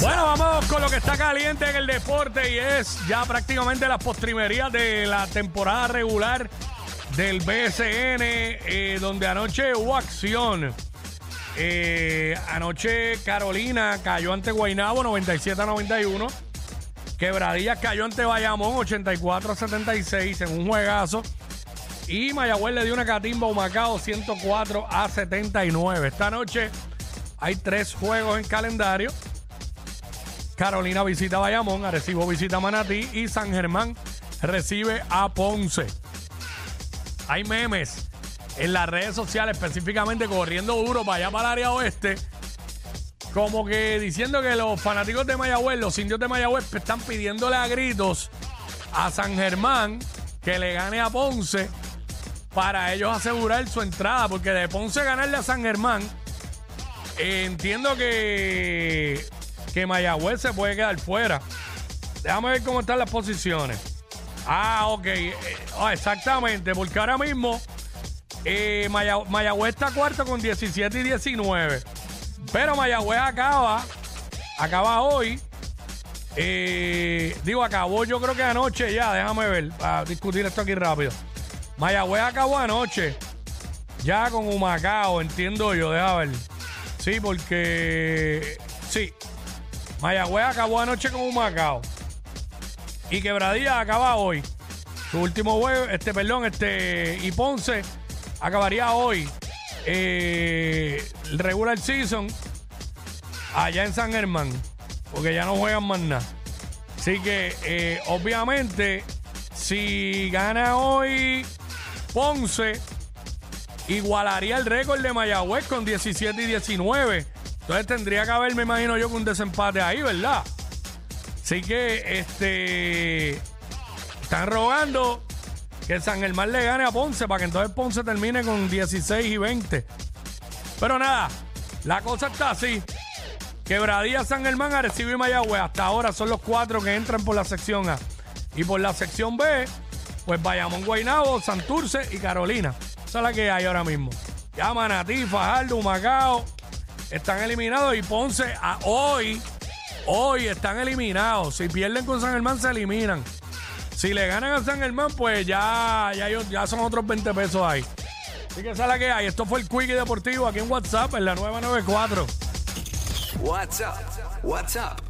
Bueno, vamos con lo que está caliente en el deporte y es ya prácticamente las postrimerías de la temporada regular del BSN, eh, donde anoche hubo acción. Eh, anoche Carolina cayó ante Guaynabo 97 a 91. Quebradillas cayó ante Bayamón 84 a 76 en un juegazo. Y Mayagüez le dio una catimba a Humacao 104 a 79. Esta noche hay tres juegos en calendario. Carolina visita Bayamón, Arecibo visita Manatí y San Germán recibe a Ponce. Hay memes en las redes sociales, específicamente corriendo duro para allá para el área oeste, como que diciendo que los fanáticos de Mayagüez, los indios de Mayagüez, están pidiéndole a gritos a San Germán que le gane a Ponce para ellos asegurar su entrada, porque de Ponce ganarle a San Germán, entiendo que, que Mayagüez se puede quedar fuera. Déjame ver cómo están las posiciones. Ah, ok. Eh, ah, exactamente, porque ahora mismo eh, Maya- Mayagüez está cuarto con 17 y 19. Pero Mayagüez acaba, acaba hoy. eh, digo, acabó yo creo que anoche ya, déjame ver, para discutir esto aquí rápido. Mayagüez acabó anoche, ya con Humacao, entiendo yo, déjame ver. Sí, porque, sí, Mayagüez acabó anoche con Humacao. Y Quebradilla acaba hoy. Su último juego, este, perdón, este, y Ponce acabaría hoy. eh, regular season allá en San Germán. Porque ya no juegan más nada. Así que, eh, obviamente, si gana hoy Ponce, igualaría el récord de Mayagüez con 17 y 19. Entonces tendría que haber, me imagino yo, que un desempate ahí, ¿verdad? Así que, este. Están rogando que San Germán le gane a Ponce para que entonces Ponce termine con 16 y 20. Pero nada, la cosa está así. Quebradilla, San Germán, Arecibo y Mayagüez. Hasta ahora son los cuatro que entran por la sección A. Y por la sección B, pues Bayamón, Guaynabo, Santurce y Carolina. Esa es la que hay ahora mismo. Ya Manatí, Fajardo, Humacao están eliminados y Ponce a hoy, hoy están eliminados. Si pierden con San Germán, se eliminan. Si le ganan a San Germán, pues ya, ya, ya son otros 20 pesos ahí. Así que esa es la que hay. Esto fue el Quickie Deportivo aquí en WhatsApp, en la 994. WhatsApp, WhatsApp